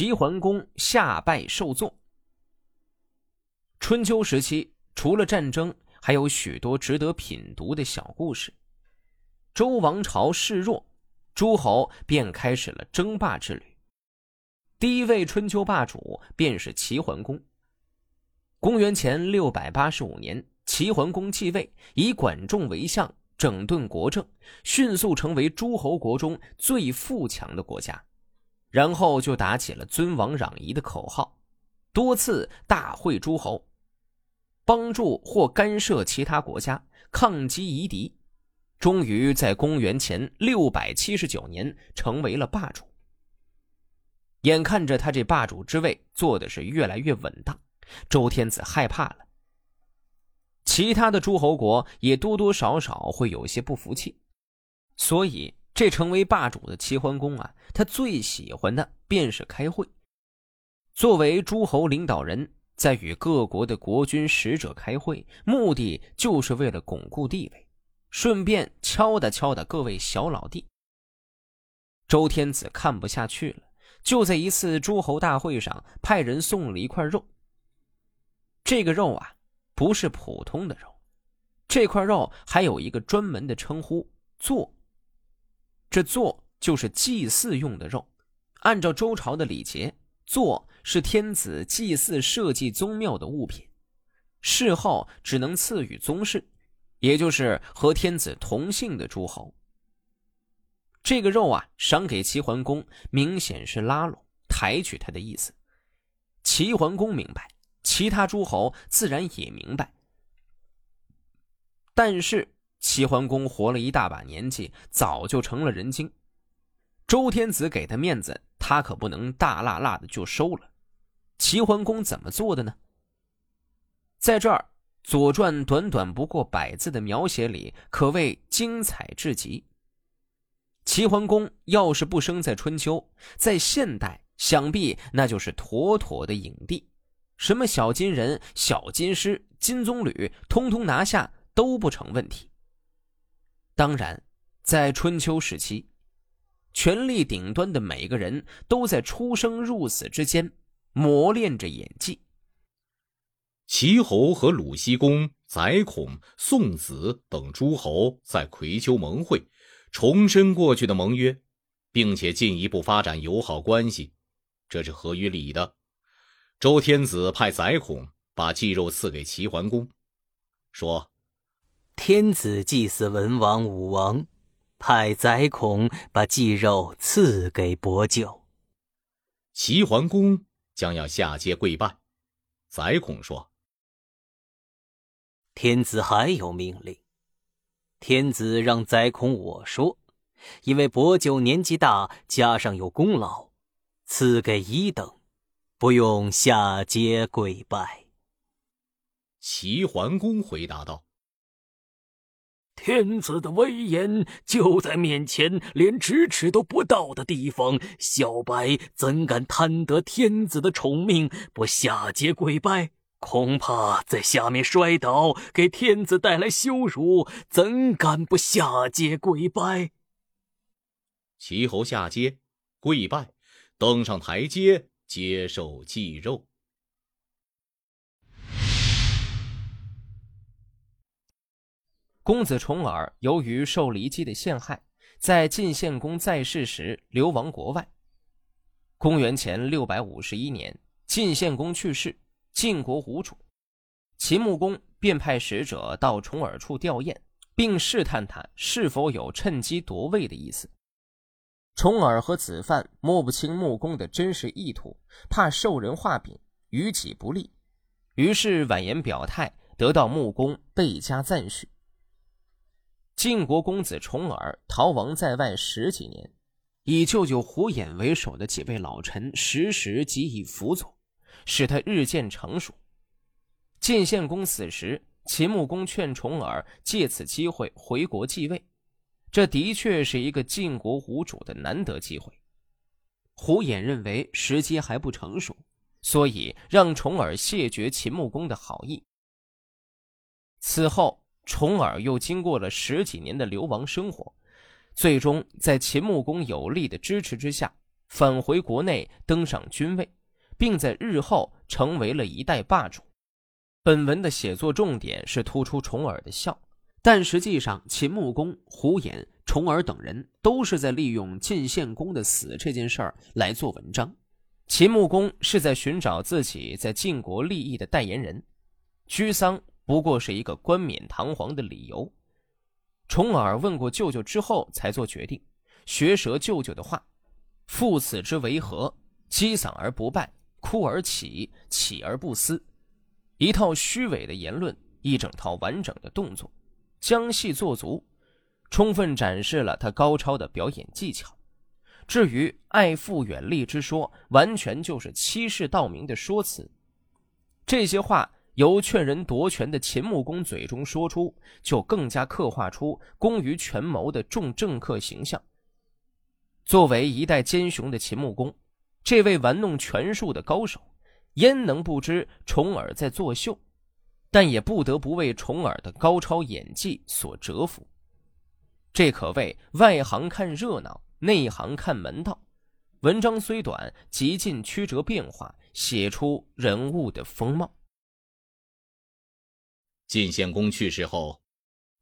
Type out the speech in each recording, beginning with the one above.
齐桓公下拜受坐。春秋时期，除了战争，还有许多值得品读的小故事。周王朝示弱，诸侯便开始了争霸之旅。第一位春秋霸主便是齐桓公。公元前六百八十五年，齐桓公继位，以管仲为相，整顿国政，迅速成为诸侯国中最富强的国家。然后就打起了尊王攘夷的口号，多次大会诸侯，帮助或干涉其他国家，抗击夷狄，终于在公元前六百七十九年成为了霸主。眼看着他这霸主之位做的是越来越稳当，周天子害怕了。其他的诸侯国也多多少少会有些不服气，所以。这成为霸主的齐桓公啊，他最喜欢的便是开会。作为诸侯领导人，在与各国的国君使者开会，目的就是为了巩固地位，顺便敲打敲打各位小老弟。周天子看不下去了，就在一次诸侯大会上派人送了一块肉。这个肉啊，不是普通的肉，这块肉还有一个专门的称呼——座。这座就是祭祀用的肉，按照周朝的礼节，座是天子祭祀社稷宗庙的物品，事后只能赐予宗室，也就是和天子同姓的诸侯。这个肉啊，赏给齐桓公，明显是拉拢、抬举他的意思。齐桓公明白，其他诸侯自然也明白，但是。齐桓公活了一大把年纪，早就成了人精。周天子给他面子，他可不能大辣辣的就收了。齐桓公怎么做的呢？在这儿，《左传》短短不过百字的描写里，可谓精彩至极。齐桓公要是不生在春秋，在现代，想必那就是妥妥的影帝，什么小金人、小金狮、金棕榈，通通拿下都不成问题。当然，在春秋时期，权力顶端的每个人都在出生入死之间磨练着演技。齐侯和鲁僖公、宰孔、宋子等诸侯在葵丘盟会，重申过去的盟约，并且进一步发展友好关系，这是合于理的。周天子派宰孔把祭肉赐给齐桓公，说。天子祭祀文王、武王，派宰孔把祭肉赐给伯舅。齐桓公将要下阶跪拜，宰孔说：“天子还有命令。天子让宰孔我说，因为伯舅年纪大，加上有功劳，赐给一等，不用下阶跪拜。”齐桓公回答道。天子的威严就在面前，连咫尺都不到的地方，小白怎敢贪得天子的宠命，不下阶跪拜？恐怕在下面摔倒，给天子带来羞辱，怎敢不下阶跪拜？齐侯下阶跪拜，登上台阶，接受祭肉。公子重耳由于受骊姬的陷害，在晋献公在世时流亡国外。公元前六百五十一年，晋献公去世，晋国无主，秦穆公便派使者到重耳处吊唁，并试探他是否有趁机夺位的意思。重耳和子范摸不清穆公的真实意图，怕受人画饼，于己不利，于是婉言表态，得到穆公倍加赞许。晋国公子重耳逃亡在外十几年，以舅舅胡衍为首的几位老臣时时给予辅佐，使他日渐成熟。晋献公死时，秦穆公劝重耳借此机会回国继位，这的确是一个晋国无主的难得机会。胡衍认为时机还不成熟，所以让重耳谢绝秦穆公的好意。此后。重耳又经过了十几年的流亡生活，最终在秦穆公有力的支持之下，返回国内登上君位，并在日后成为了一代霸主。本文的写作重点是突出重耳的孝，但实际上秦穆公、胡衍、重耳等人都是在利用晋献公的死这件事儿来做文章。秦穆公是在寻找自己在晋国利益的代言人，居丧不过是一个冠冕堂皇的理由。重耳问过舅舅之后才做决定，学舌舅舅的话：“父子之为何？击丧而不败，哭而起，起而不思。”一套虚伪的言论，一整套完整的动作，将戏做足，充分展示了他高超的表演技巧。至于爱父远利之说，完全就是欺世盗名的说辞。这些话由劝人夺权的秦穆公嘴中说出，就更加刻画出功于权谋的重政客形象。作为一代奸雄的秦穆公，这位玩弄权术的高手。焉能不知重耳在作秀？但也不得不为重耳的高超演技所折服。这可谓外行看热闹，内行看门道。文章虽短，极尽曲折变化，写出人物的风貌。晋献公去世后，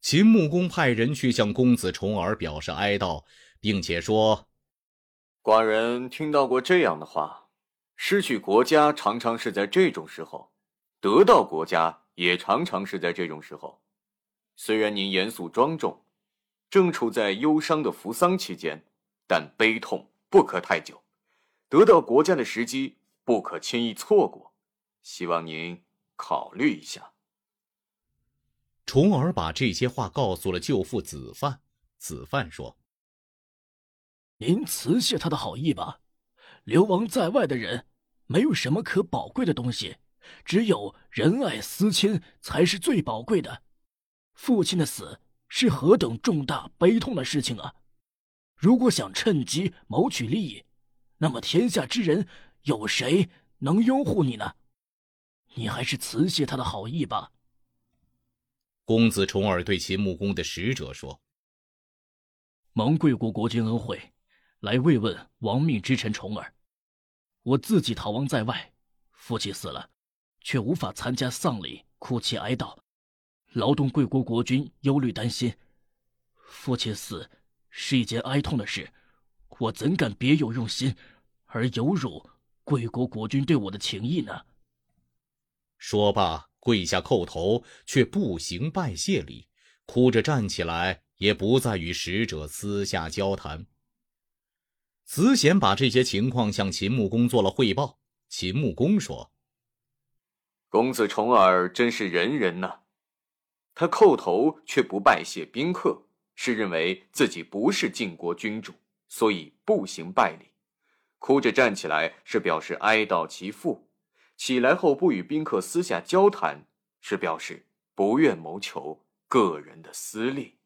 秦穆公派人去向公子重耳表示哀悼，并且说：“寡人听到过这样的话。”失去国家常常是在这种时候，得到国家也常常是在这种时候。虽然您严肃庄重，正处在忧伤的扶丧期间，但悲痛不可太久。得到国家的时机不可轻易错过，希望您考虑一下。重耳把这些话告诉了舅父子范，子范说：“您辞谢他的好意吧。”流亡在外的人，没有什么可宝贵的东西，只有仁爱思亲才是最宝贵的。父亲的死是何等重大悲痛的事情啊！如果想趁机谋取利益，那么天下之人有谁能拥护你呢？你还是辞谢他的好意吧。公子重耳对秦穆公的使者说：“蒙贵国国君恩惠，来慰问亡命之臣重耳。”我自己逃亡在外，父亲死了，却无法参加丧礼，哭泣哀悼，劳动贵国国君忧虑担心。父亲死是一件哀痛的事，我怎敢别有用心，而有辱贵国国君对我的情谊呢？说罢，跪下叩头，却不行拜谢礼，哭着站起来，也不再与使者私下交谈。子显把这些情况向秦穆公做了汇报。秦穆公说：“公子重耳真是仁人呐，他叩头却不拜谢宾客，是认为自己不是晋国君主，所以不行拜礼；哭着站起来是表示哀悼其父；起来后不与宾客私下交谈，是表示不愿谋求个人的私利。”